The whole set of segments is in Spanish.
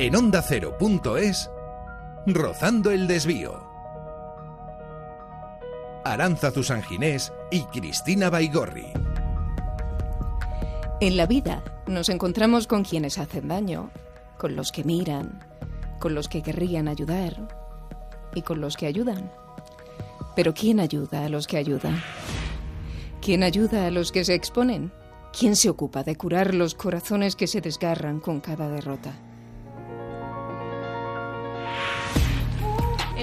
En onda ondacero.es, Rozando el Desvío. Aranza Sanginés y Cristina Baigorri. En la vida nos encontramos con quienes hacen daño, con los que miran, con los que querrían ayudar y con los que ayudan. Pero ¿quién ayuda a los que ayudan? ¿Quién ayuda a los que se exponen? ¿Quién se ocupa de curar los corazones que se desgarran con cada derrota?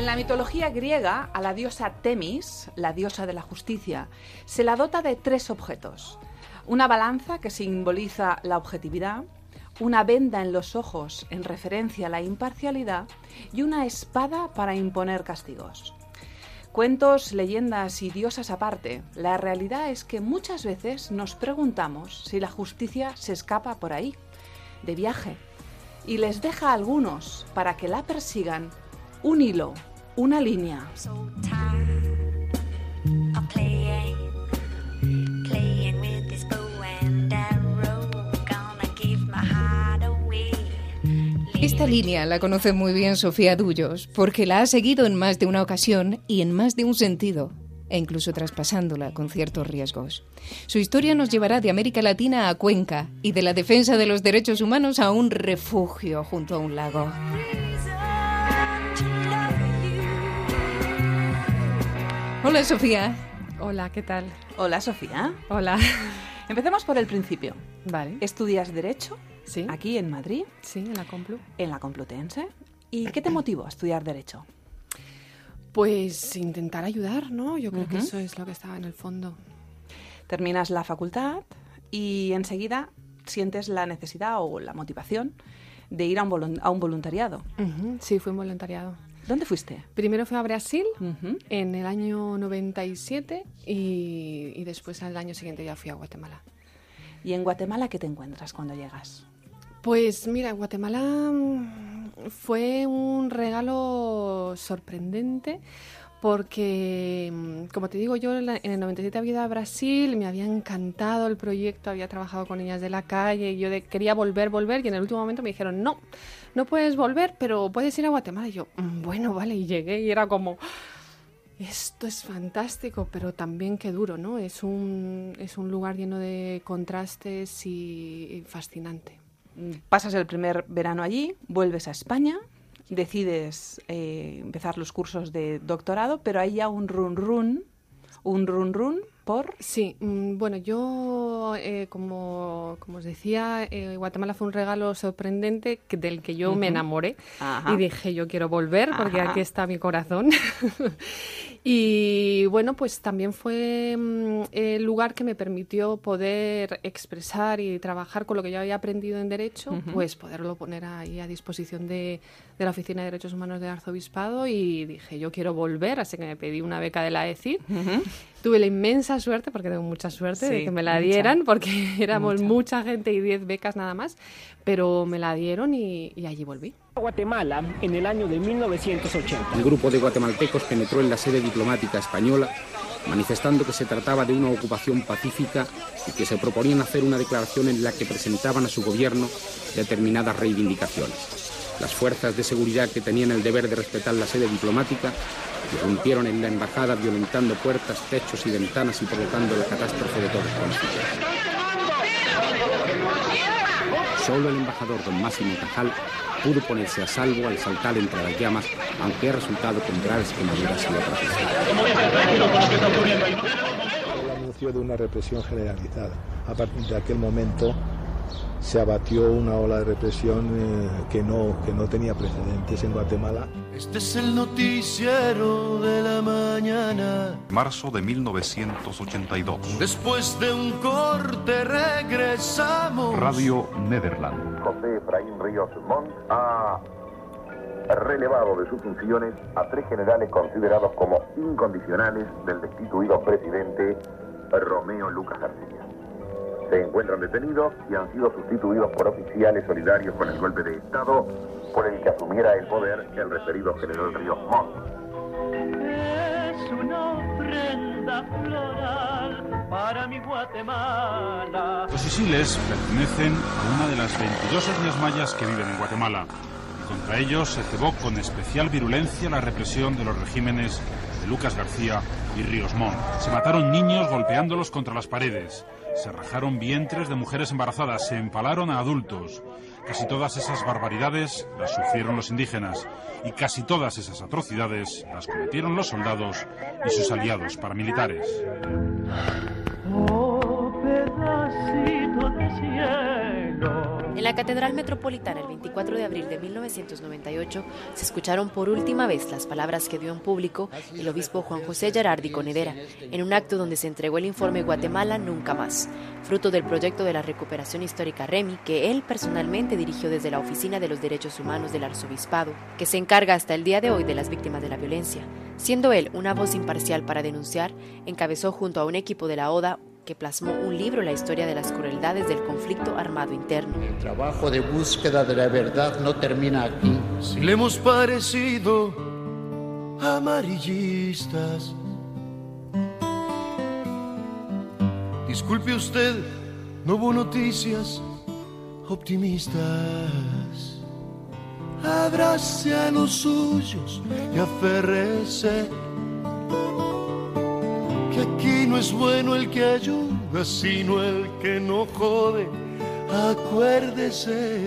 En la mitología griega, a la diosa Temis, la diosa de la justicia, se la dota de tres objetos. Una balanza que simboliza la objetividad, una venda en los ojos en referencia a la imparcialidad y una espada para imponer castigos. Cuentos, leyendas y diosas aparte, la realidad es que muchas veces nos preguntamos si la justicia se escapa por ahí, de viaje, y les deja a algunos para que la persigan un hilo, una línea. Esta línea la conoce muy bien Sofía Dullos, porque la ha seguido en más de una ocasión y en más de un sentido, e incluso traspasándola con ciertos riesgos. Su historia nos llevará de América Latina a Cuenca y de la defensa de los derechos humanos a un refugio junto a un lago. Hola Sofía. Hola, ¿qué tal? Hola Sofía. Hola. Empecemos por el principio. Vale. ¿Estudias Derecho? Sí. Aquí en Madrid. Sí, en la Complu. En la Complutense. ¿Y qué te motivó a estudiar Derecho? Pues intentar ayudar, ¿no? Yo creo que eso es lo que estaba en el fondo. Terminas la facultad y enseguida sientes la necesidad o la motivación de ir a un, a un voluntariado. Sí, fue un voluntariado. ¿Dónde fuiste? Primero fui a Brasil en el año 97 y, y después al año siguiente ya fui a Guatemala. ¿Y en Guatemala qué te encuentras cuando llegas? Pues mira, Guatemala mm, fue un regalo sorprendente porque, mm, como te digo, yo en el 97 había ido a Brasil, me había encantado el proyecto, había trabajado con niñas de la calle, y yo quería volver, volver, y en el último momento me dijeron, no, no puedes volver, pero puedes ir a Guatemala. Y yo, mm, bueno, vale, y llegué y era como, esto es fantástico, pero también qué duro, ¿no? Es un, es un lugar lleno de contrastes y, fascinante. Pasas el primer verano allí, vuelves a España, decides eh, empezar los cursos de doctorado, pero hay ya un run run, un run run ¿Por? Sí, mm, bueno, yo, eh, como, como, os decía, eh, Guatemala fue un regalo sorprendente del que yo me enamoré y dije, yo quiero volver porque aquí está mi corazón. y bueno, pues también fue mm, el lugar que me permitió poder expresar y trabajar con lo que yo había aprendido en Derecho, pues poderlo poner ahí a disposición de, de, la Oficina de Derechos Humanos del Arzobispado y dije, yo quiero volver, así que me pedí una beca de la ECID. Tuve la inmensa suerte, porque tengo mucha suerte, de que me la dieran, porque éramos mucha, gente y 10 becas nada más, pero me la dieron y, allí volví. Guatemala en el año de 1980. El grupo de guatemaltecos penetró en la sede diplomática española manifestando que se trataba de una ocupación pacífica y que se proponían hacer una declaración en la que presentaban a su gobierno determinadas reivindicaciones. Las fuerzas de seguridad que tenían el deber de respetar la sede diplomática irrumpieron en la embajada violentando puertas, techos y ventanas y provocando la catástrofe de todos conocidos. Solo el embajador don Máximo Cajal pudo ponerse a salvo al saltar entre las llamas, aunque ha resultado con graves quemaduras y otras El anuncio de una represión generalizada. A partir de aquel momento se abatió una ola de represión eh, que, no, que no tenía precedentes en Guatemala. Este es el noticiero de la mañana. Marzo de 1982. Después de un corte regresamos. Radio Nederland. José Efraín Ríos Montt ha relevado de sus funciones a tres generales considerados como incondicionales del destituido presidente Romeo Lucas García se encuentran detenidos y han sido sustituidos por oficiales solidarios con el golpe de Estado por el que asumiera el poder el referido general Ríos Montt. Es una ofrenda floral para mi Guatemala. Los isiles pertenecen a una de las 22 etnias mayas que viven en Guatemala. Contra ellos se cebó con especial virulencia la represión de los regímenes de Lucas García y Ríos Montt. Se mataron niños golpeándolos contra las paredes. Se rajaron vientres de mujeres embarazadas. Se empalaron a adultos. Casi todas esas barbaridades las sufrieron los indígenas y casi todas esas atrocidades las cometieron los soldados y sus aliados paramilitares. En la Catedral Metropolitana el 24 de abril de 1998 se escucharon por última vez las palabras que dio en público el obispo Juan José Gerardi Conedera en un acto donde se entregó el informe Guatemala Nunca Más, fruto del proyecto de la recuperación histórica REMI que él personalmente dirigió desde la Oficina de los Derechos Humanos del Arzobispado, que se encarga hasta el día de hoy de las víctimas de la violencia. Siendo él una voz imparcial para denunciar, encabezó junto a un equipo de la ODA que plasmó un libro la historia de las crueldades del conflicto armado interno. El trabajo de búsqueda de la verdad no termina aquí. Si le hemos parecido amarillistas, disculpe usted, no hubo noticias optimistas. Abrace a los suyos y aférrese que aquí no es bueno el que ayuda, sino el que no jode. Acuérdese.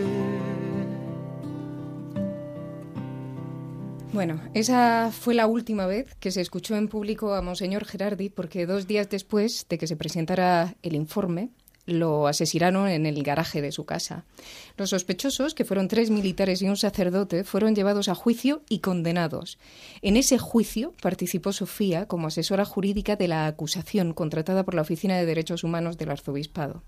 Bueno, esa fue la última vez que se escuchó en público a Monseñor Gerardi, porque dos días después de que se presentara el informe, lo asesinaron en el garaje de su casa. Los sospechosos, que fueron tres militares y un sacerdote, fueron llevados a juicio y condenados. En ese juicio participó Sofía como asesora jurídica de la acusación contratada por la Oficina de Derechos Humanos del Arzobispado.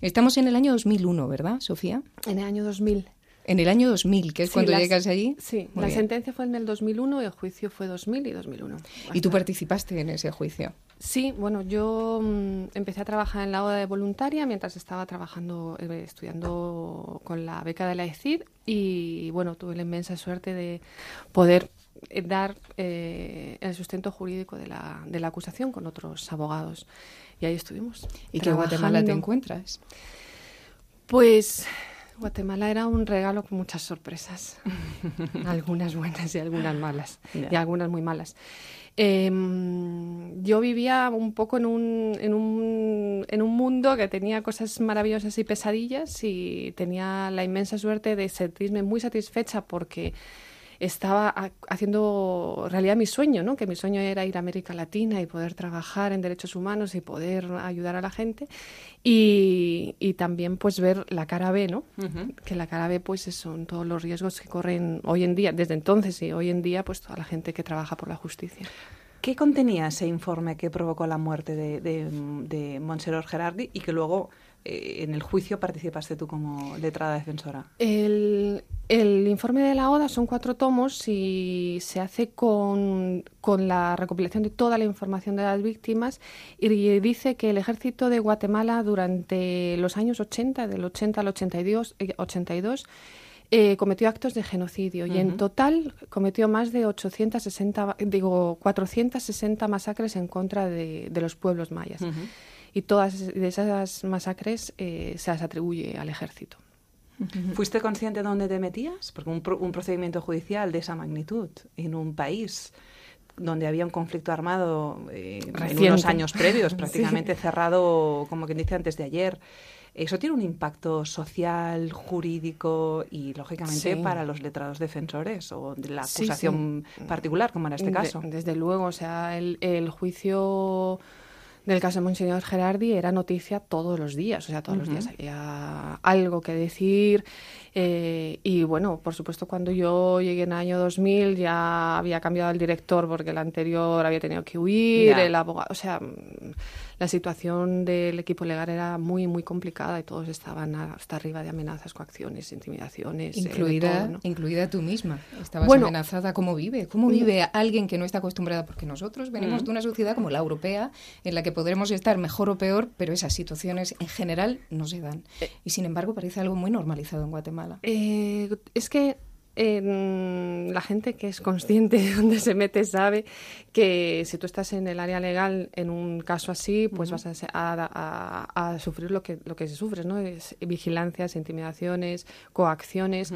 Estamos en el año 2001, ¿verdad, Sofía? En el año 2000. En el año 2000, que es Sí, cuando las- llegas allí. Sí, Muy la bien. sentencia fue en el 2001 y el juicio fue 2000 y 2001. Y tú participaste en ese juicio. Sí, bueno, yo mm, empecé a trabajar en la ODA de voluntaria mientras estaba trabajando, eh, estudiando con la beca de la ECID y bueno, tuve la inmensa suerte de poder eh, dar eh, el sustento jurídico de la, de la acusación con otros abogados. Y ahí estuvimos. ¿Y qué Guatemala te encuentras? Pues Guatemala era un regalo con muchas sorpresas. algunas buenas y algunas malas. Y algunas muy malas. Em, yo vivía un poco en un, en, un, en un mundo que tenía cosas maravillosas y pesadillas y tenía la inmensa suerte de sentirme muy satisfecha porque estaba ha- haciendo realidad mi sueño, ¿no? Que mi sueño era ir a América Latina y poder trabajar en derechos humanos y poder ayudar a la gente y, y también pues ver la cara B, ¿no? Que la cara B pues son todos los riesgos que corren hoy en día, desde entonces y hoy en día pues toda la gente que trabaja por la justicia. ¿Qué contenía ese informe que provocó la muerte de, de, de Montserrat Gerardi y que luego en el juicio participaste tú como letrada defensora? El, el informe de la ODA son cuatro tomos y se hace con, con la recopilación de toda la información de las víctimas y dice que el ejército de Guatemala durante los años 80, del 80 al 82, eh, 82 eh, cometió actos de genocidio y en total cometió más de 860, digo, 460 masacres en contra de, de los pueblos mayas. Y todas de esas masacres eh, se las atribuye al ejército. ¿Fuiste consciente de dónde te metías? Porque un, pro- un procedimiento judicial de esa magnitud en un país donde había un conflicto armado eh, en unos años previos, Sí. prácticamente cerrado, como quien dice, antes de ayer. Eso tiene un impacto social, jurídico y, lógicamente, Sí. para los letrados defensores o de la Sí, acusación particular, como en este De- caso. desde luego, o sea, el, el juicio del caso de Monseñor Gerardi era noticia todos los días, o sea, todos los días había algo que decir. Eh, y bueno, por supuesto, cuando yo llegué en el año 2000 ya había cambiado el director porque el anterior había tenido que huir, el abogado, o sea, mm, la situación del equipo legal era muy, muy complicada y todos estaban hasta arriba de amenazas, coacciones, intimidaciones. eh, Incluida, todo, ¿no? incluida tú misma. Estabas Bueno. amenazada. ¿Cómo vive? ¿Cómo vive alguien que no está acostumbrada? Porque nosotros venimos Mm. de una sociedad como la europea, en la que podremos estar mejor o peor, pero esas situaciones en general no se dan. Y sin embargo parece algo muy normalizado en Guatemala. Eh, es que eh, la gente que es consciente de dónde se mete sabe que si tú estás en el área legal en un caso así, pues vas a, a- a- a sufrir lo que, lo que se sufre, ¿no? Es vigilancias, intimidaciones, coacciones,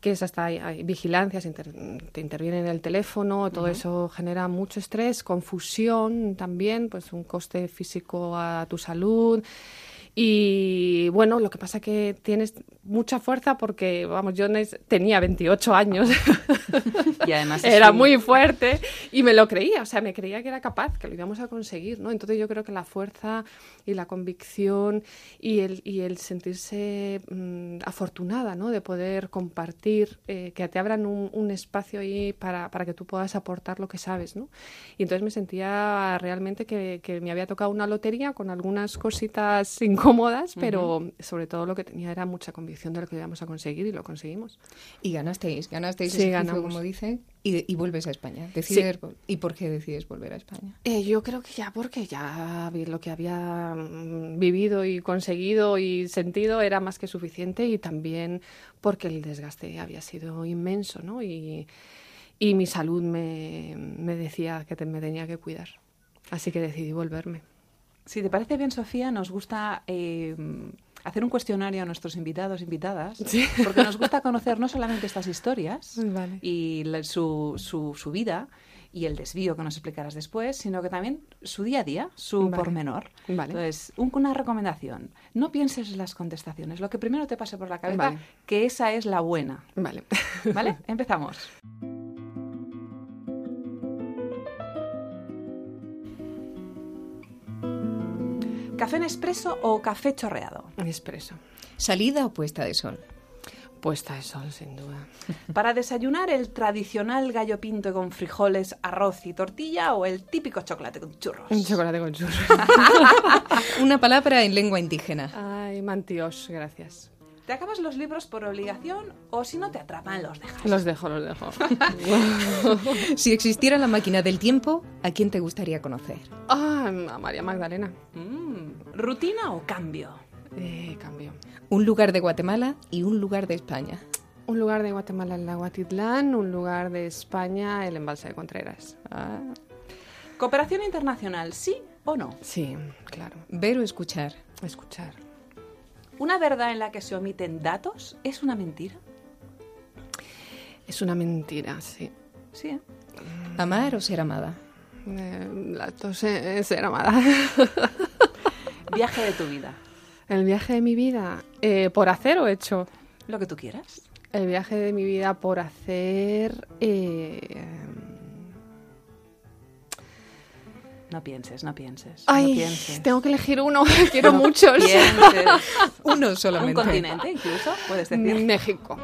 que es hasta hay, hay vigilancias, inter- te intervienen en el teléfono, todo eso genera mucho estrés, confusión también, pues un coste físico a tu salud. Y bueno, lo que pasa que tienes mucha fuerza porque, vamos, yo tenía 28 años. Y además era muy fuerte y me lo creía, o sea, me creía que era capaz, que lo íbamos a conseguir, ¿no? Entonces yo creo que la fuerza y la convicción y el, y el sentirse mm, afortunada, ¿no? De poder compartir, eh, que te abran un, un espacio ahí para, para que tú puedas aportar lo que sabes, ¿no? Y entonces me sentía realmente que, que me había tocado una lotería con algunas cositas incómodas, pero sobre todo lo que tenía era mucha convicción de lo que íbamos a conseguir y lo conseguimos. Y ganasteis, ganasteis Sí, ganamos. como dice, y, y vuelves a España. Decides, vol- ¿Y por qué decides volver a España? Eh, yo creo que ya porque ya lo que había mm, vivido y conseguido y sentido era más que suficiente y también porque el desgaste había sido inmenso, ¿no? Y, y mi salud me, me decía que te- me tenía que cuidar. Así que decidí volverme. Si te parece bien, Sofía, nos gusta eh, hacer un cuestionario a nuestros invitados, invitadas, Sí. porque nos gusta conocer no solamente estas historias Vale. y la- su, su, su vida y el desvío que nos explicarás después, sino que también su día a día, su Vale. pormenor. Vale. Entonces, un- una recomendación, no pienses en las contestaciones, lo que primero te pase por la cabeza, Vale. que esa es la buena. Vale. ¿Vale? Empezamos. ¿Café en expreso o café chorreado? Expreso. ¿Salida o puesta de sol? Puesta de sol, sin duda. Para desayunar, el tradicional gallo pinto con frijoles, arroz y tortilla o el típico chocolate con churros. Un chocolate con churros. Una palabra en lengua indígena. Ay, mantios, gracias. ¿Te acabas los libros por obligación o si no te atrapan los dejas? Los dejo, los dejo. Si existiera la máquina del tiempo, ¿a quién te gustaría conocer? Ah, a María Magdalena. Mm, ¿Rutina o cambio? Eh, cambio. Un lugar de Guatemala y un lugar de España. Un lugar de Guatemala, el lago Atitlán. Un lugar de España, el embalse de Contreras. Ah. ¿Cooperación internacional, sí o no? Sí, claro. Ver o escuchar. Escuchar. ¿Una verdad en la que se omiten datos es una mentira? Es una mentira, sí. Sí, ¿eh? Amar o ser amada. Eh, eh, ser amada. Viaje de tu vida. El viaje de mi vida, eh, ¿por hacer o hecho? Lo que tú quieras. El viaje de mi vida por hacer... eh, No pienses, no pienses. Ay, no pienses. tengo que elegir uno. Quiero No muchos. Uno Un solamente. continente incluso, puedes decir. México.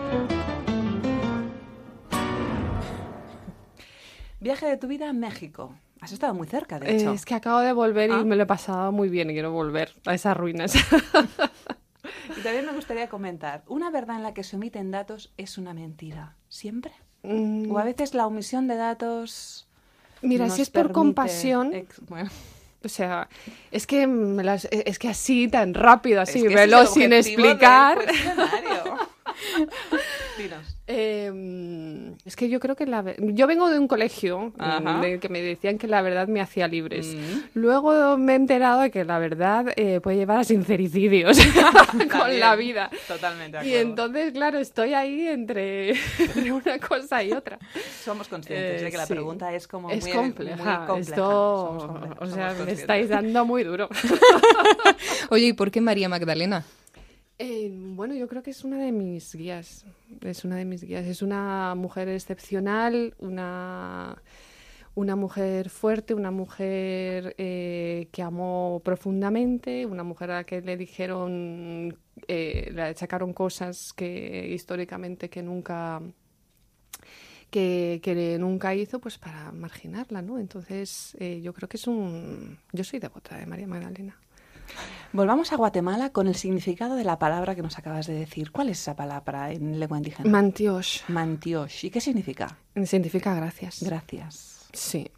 Viaje de tu vida a México. Has estado muy cerca, de Eh, hecho. es que acabo de volver Ah. y me lo he pasado muy bien y quiero volver a esas ruinas. Y también me gustaría comentar, una verdad en la que se omiten datos es una mentira. ¿Siempre? Mm, O a veces la omisión de datos... Mira, si es por compasión, ex- bueno, o sea, es que me las- es que así tan rápido, así, es que el sin explicar. Dinos. Eh, es que yo creo que la ve- yo vengo de un colegio mm, Ajá. de que me decían que la verdad me hacía libres. Mm. Luego me he enterado de que la verdad eh, puede llevar a sincericidios con la vida. Totalmente de Y entonces, claro, estoy ahí entre, entre una cosa y otra. Somos conscientes de Eh, que la sí. pregunta es como es muy, compleja. muy compleja. Esto, o sea, me estáis dando muy duro. Oye, ¿y por qué María Magdalena? Eh, bueno, yo creo que es una de mis guías. Es una de mis guías. Es una mujer excepcional, una, una mujer fuerte, una mujer eh, que amó profundamente, una mujer a la que le dijeron, eh, le achacaron cosas que históricamente que nunca que, que nunca hizo pues para marginarla, ¿no? Entonces eh, yo creo que es un... Yo soy devota de María Magdalena. Volvamos a Guatemala con el significado de la palabra que nos acabas de decir. ¿Cuál es esa palabra en lengua indígena? Mantiosh. Mantiosh. ¿Y qué significa? Significa gracias. Gracias. Sí.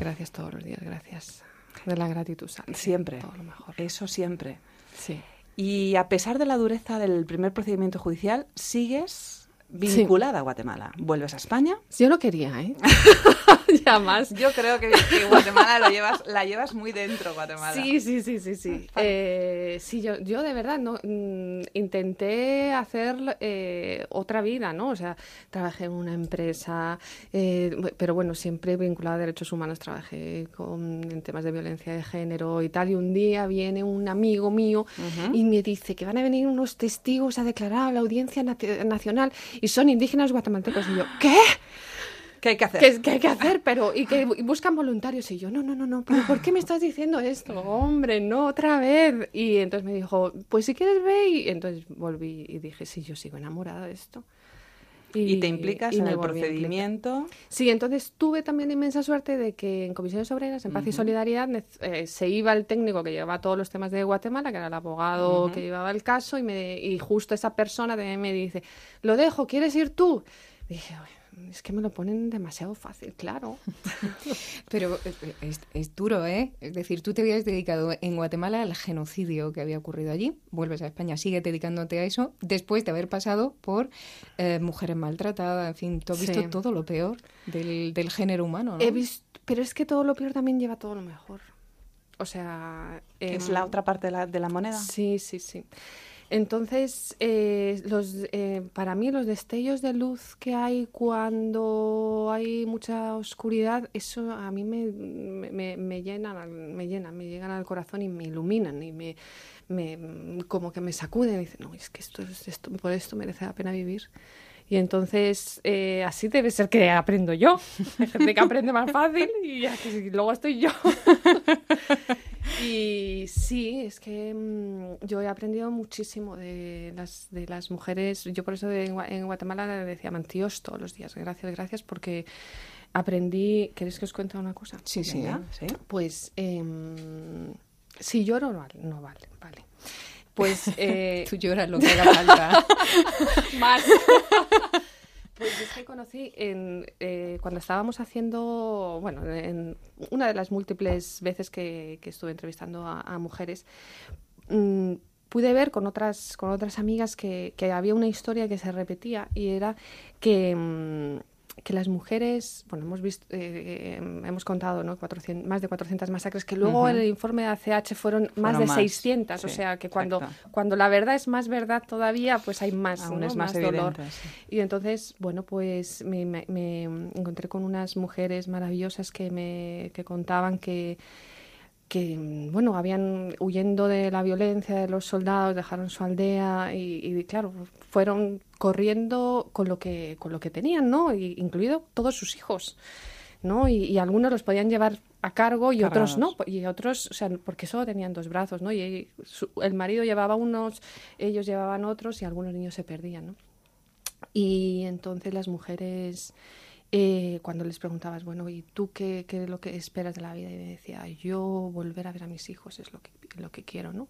Gracias todos los días, gracias. De la gratitud sale Siempre. todo lo mejor. Eso siempre. Sí. Y a pesar de la dureza del primer procedimiento judicial, sigues vinculada a Guatemala. ¿Vuelves a España? Yo no quería, ¿eh? ya más. Yo creo que, que, Guatemala lo llevas, la llevas muy dentro, Guatemala. Sí, sí, sí, sí, sí. Eh, sí, yo, yo de verdad no mm, intenté hacer eh, otra vida, ¿no? O sea, trabajé en una empresa, eh, pero bueno, siempre vinculada a derechos humanos, trabajé con, en temas de violencia de género y tal. Y un día viene un amigo mío y me dice que van a venir unos testigos a declarar a la audiencia nacional y son indígenas guatemaltecos. Y yo, ¿qué? ¿Qué hay que hacer? ¿Qué, hay que hacer? Pero, y que buscan voluntarios. Y yo, no, no, no, no, pero ¿por qué me estás diciendo esto? Hombre, no, otra vez. Y entonces me dijo, pues si quieres ve. Y entonces volví y dije, sí, yo sigo enamorada de esto. Y, te implicas en el procedimiento. Sí, entonces tuve también inmensa suerte de que en comisiones obreras, en paz y solidaridad, eh, se iba el técnico que llevaba todos los temas de Guatemala, que era el abogado que llevaba el caso, y, me, y justo esa persona me dice, lo dejo, ¿quieres ir tú? dije, es que me lo ponen demasiado fácil, claro. Pero eh, es, es, duro, ¿eh? Es decir, tú te habías dedicado en Guatemala al genocidio que había ocurrido allí, vuelves a España, sigues dedicándote a eso, después de haber pasado por eh, mujeres maltratadas, en fin, tú has visto todo lo peor del, del género humano, ¿no? He visto, pero es que todo lo peor también lleva todo lo mejor. O sea... ¿Es la otra parte de la, de la moneda? Sí, sí, sí. Entonces, eh, los, eh, para mí los destellos de luz que hay cuando hay mucha oscuridad, eso a mí me, me, me, llenan, me llegan al corazón y me iluminan y me, como que me sacuden y dicen, no, es que esto, esto, por esto merece la pena vivir. Y entonces, eh, así debe ser que aprendo yo. Hay gente que aprende más fácil y, luego estoy yo. y sí, es que mm, yo he aprendido muchísimo de las, de las mujeres. Yo por eso en Guatemala le decía mantíos todos los días. Gracias, gracias, porque aprendí. ¿Queréis que os cuente una cosa? Sí, sí. ¿sí? Pues eh, si lloro, no vale. No vale, vale. Pues eh, tú lloras lo que haga falta. Más. Pues es que conocí en, eh, cuando estábamos haciendo, bueno, en una de las múltiples veces que, estuve entrevistando a, mujeres, mm, pude ver con otras, con otras amigas que, había una historia que se repetía y era que mm, que las mujeres, bueno, hemos visto, eh, eh, hemos contado, ¿no? 400, más de 400 masacres, que luego en el informe de ACH fueron, más de 600, o sea que cuando, cuando la verdad es más verdad todavía, pues hay más, Aún es más, dolor. Y entonces, bueno, pues me, me, encontré con unas mujeres maravillosas que me que contaban que que bueno habían huyendo de la violencia de los soldados dejaron su aldea y, y claro fueron corriendo con lo que, con lo que tenían, ¿no? incluido todos sus hijos, ¿no? Y, algunos los podían llevar a cargo y otros no, y otros, o sea, porque solo tenían dos brazos, ¿no? Y el marido llevaba unos, ellos llevaban otros y algunos niños se perdían, ¿no? Y entonces las mujeres, eh, cuando les preguntabas, bueno, ¿y tú qué, qué, es lo que esperas de la vida? Y me decía, yo volver a ver a mis hijos es lo que, lo que quiero, ¿no?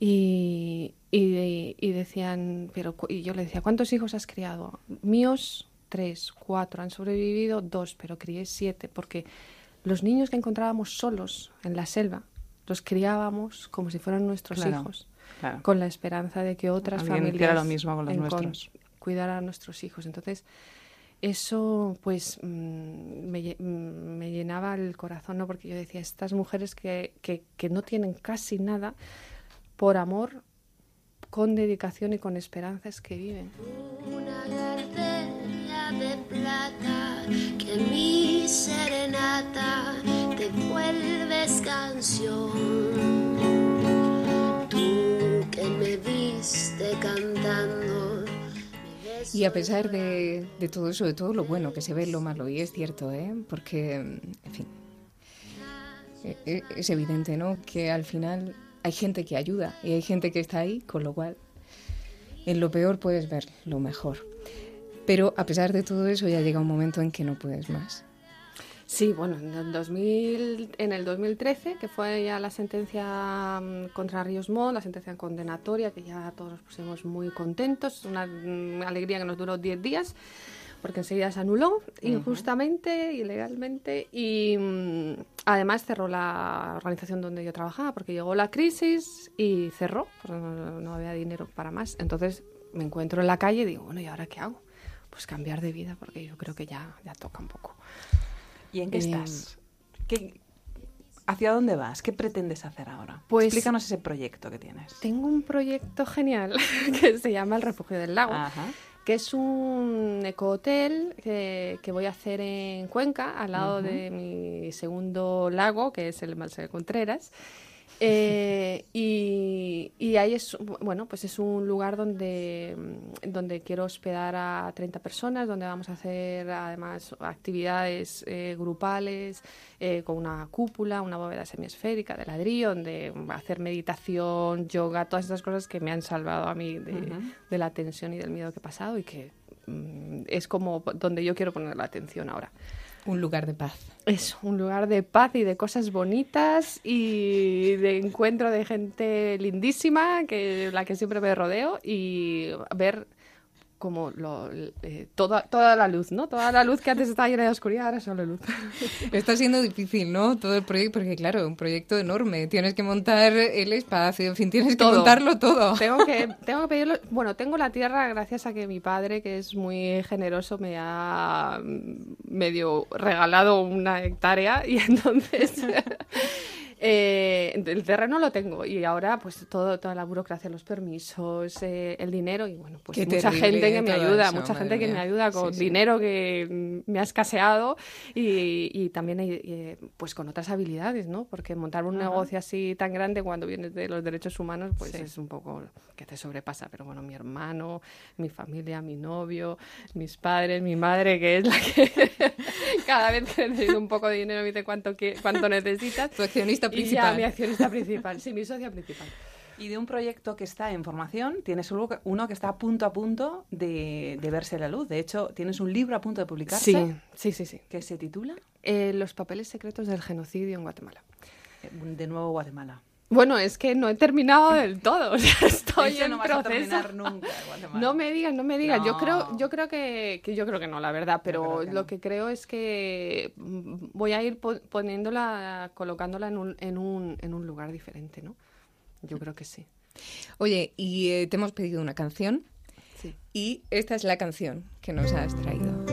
Y, y, decían, pero y yo le decía, ¿cuántos hijos has criado? Míos, tres, cuatro, han sobrevivido dos, pero crié siete, porque los niños que encontrábamos solos en la selva, los criábamos como si fueran nuestros hijos, con la esperanza de que otras familias lo mismo con los nuestros. cuidaran a nuestros hijos. Entonces, eso pues mm, me, mm, me, llenaba el corazón, ¿no? porque yo decía, estas mujeres que, que, que no tienen casi nada, por amor, con dedicación y con esperanzas que viven. Una de plata que mi serenata te vuelves canción. Tú que me viste cantando. Y a pesar de, de, todo eso, de todo lo bueno que se ve, lo malo, y es cierto, ¿eh? porque, en fin, e, e, es evidente, ¿no? Que al final hay gente que ayuda y hay gente que está ahí, con lo cual en lo peor puedes ver lo mejor. Pero a pesar de todo eso ya llega un momento en que no puedes más. Sí, bueno, en el, 2000, en el 2013, que fue ya la sentencia mm, contra Ríos Montt, la sentencia condenatoria, que ya todos nos pusimos muy contentos, una mm, alegría que nos duró 10 días porque enseguida se anuló injustamente, ilegalmente, y mm, además cerró la organización donde yo trabajaba, porque llegó la crisis y cerró, no, había dinero para más. Entonces me encuentro en la calle y digo, bueno, ¿y ahora qué hago? pues cambiar de vida, porque yo creo que ya, ya toca un poco. ¿Y en qué Eh, estás? ¿Qué- ¿Hacia dónde vas? ¿Qué pretendes hacer ahora? Pues- Explícanos ese proyecto que tienes. Tengo un proyecto genial que se llama El Refugio del Lago, Ajá. que es un ecohotel que, que voy a hacer en Cuenca, al lado de mi segundo lago, que es el Marcelo Contreras. Eh, y, y ahí es, bueno, pues es un lugar donde, mm, donde quiero hospedar a 30 personas, donde vamos a hacer además actividades eh, grupales eh, con una cúpula, una bóveda semiesférica de ladrillo, donde hacer meditación, yoga, todas esas cosas que me han salvado a mí de, de la tensión y del miedo que he pasado y que mm, es como donde yo quiero poner la atención ahora. Un lugar de paz. Es un lugar de paz y de cosas bonitas y de encuentro de gente lindísima, que la que siempre me rodeo y ver como lo, eh, toda, toda la luz, ¿no? Toda la luz que antes estaba llena de oscuridad, ahora solo luz. Está siendo difícil, ¿no? Todo el proyecto, porque claro, un proyecto enorme. Tienes que montar el espacio, en fin, tienes que montarlo todo. Tengo que, tengo que pedirlo. Bueno, tengo la tierra gracias a que mi padre, que es muy generoso, me ha medio regalado una hectárea y entonces eh, el terreno lo tengo y ahora pues todo, toda la burocracia, los permisos, eh, el dinero y bueno, pues Qué mucha gente que me ayuda, eso, mucha gente que me ayuda con Sí, sí. dinero que me ha escaseado y, y también eh, pues con otras habilidades, ¿no? Porque montar un Ajá. negocio así tan grande cuando vienes de los derechos humanos, pues Sí. es un poco que te sobrepasa. Pero bueno, mi hermano, mi familia, mi novio, mis padres, mi madre, que es la que cada vez que necesito un poco de dinero me dice cuánto, cuánto necesitas. Tu accionista Y ya mi accionista principal, sí, mi socia principal. Y de un proyecto que está en formación, tienes uno que- uno que está a punto a punto de, de verse la luz. De hecho, tienes un libro a punto de publicarse. Sí, sí, sí, sí. que se titula Eh, los papeles secretos del genocidio en Guatemala. eh, De nuevo Guatemala. Bueno, es que no he terminado del todo, o sea, estoy Eso en no vas proceso. terminar nunca, Guatemala. No me digas, no me digas. Yo creo, yo creo que, que yo creo que no, la verdad. Pero que lo no. que creo es que mm, voy a ir po- poniéndola, colocándola en un, en un, en un lugar diferente, ¿no? Yo creo que sí. Oye, y eh, te hemos pedido una canción. Sí. Y esta es la canción que nos has traído.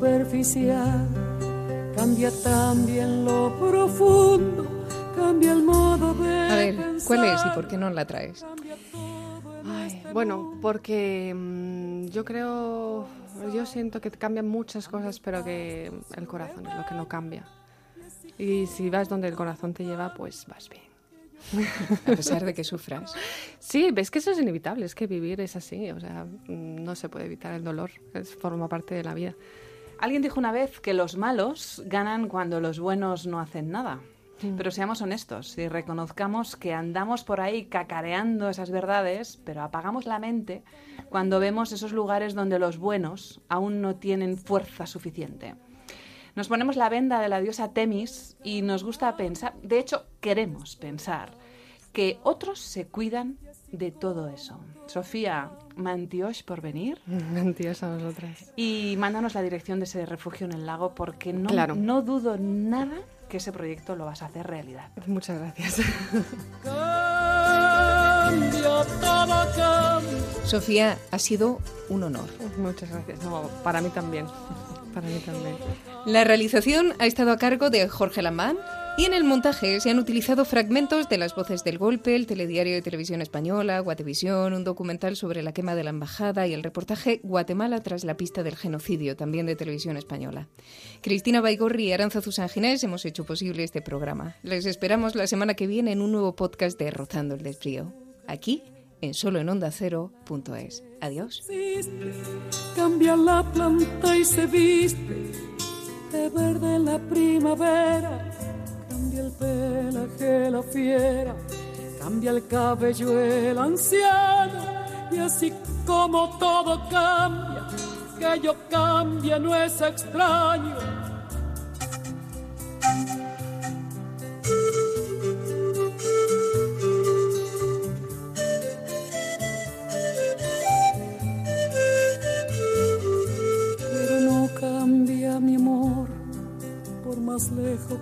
Superficial, cambia también lo profundo, cambia el modo de A ver, ¿cuál es y por qué no la traes? Ay, bueno, porque mm, yo creo, yo siento que cambian muchas cosas, pero que el corazón es lo que no cambia. Y si vas donde el corazón te lleva, pues vas bien. A pesar de que sufras. Sí, ves que eso es inevitable, es que vivir es así, o sea, mm, no se puede evitar el dolor, es, forma parte de la vida. Alguien dijo una vez que los malos ganan cuando los buenos no hacen nada. Pero seamos honestos y reconozcamos que andamos por ahí cacareando esas verdades, pero apagamos la mente cuando vemos esos lugares donde los buenos aún no tienen fuerza suficiente. Nos ponemos la venda de la diosa Temis y nos gusta pensar, de hecho queremos pensar, que otros se cuidan de todo eso. Sofía, mantiosh por venir. Mentiras a nosotras. Y mándanos la dirección de ese refugio en el lago porque no, Claro. no dudo nada que ese proyecto lo vas a hacer realidad. Muchas gracias. Sofía, ha sido un honor. Muchas gracias. No, para mí también. Para mí también. La realización ha estado a cargo de Jorge Lamán y en el montaje se han utilizado fragmentos de las voces del golpe, el telediario de televisión española, Guatevisión, un documental sobre la quema de la embajada y el reportaje Guatemala tras la pista del genocidio, también de televisión española. Cristina Baigorri y Aranza Ginés hemos hecho posible este programa. Les esperamos la semana que viene en un nuevo podcast de Rozando el Desfrío, aquí en soloenondacero.es. Adiós. existe, cambia la planta y se viste de verde la primavera, cambia el pelaje la fiera, cambia el cabello el anciano y así como todo cambia, que yo cambia no es extraño.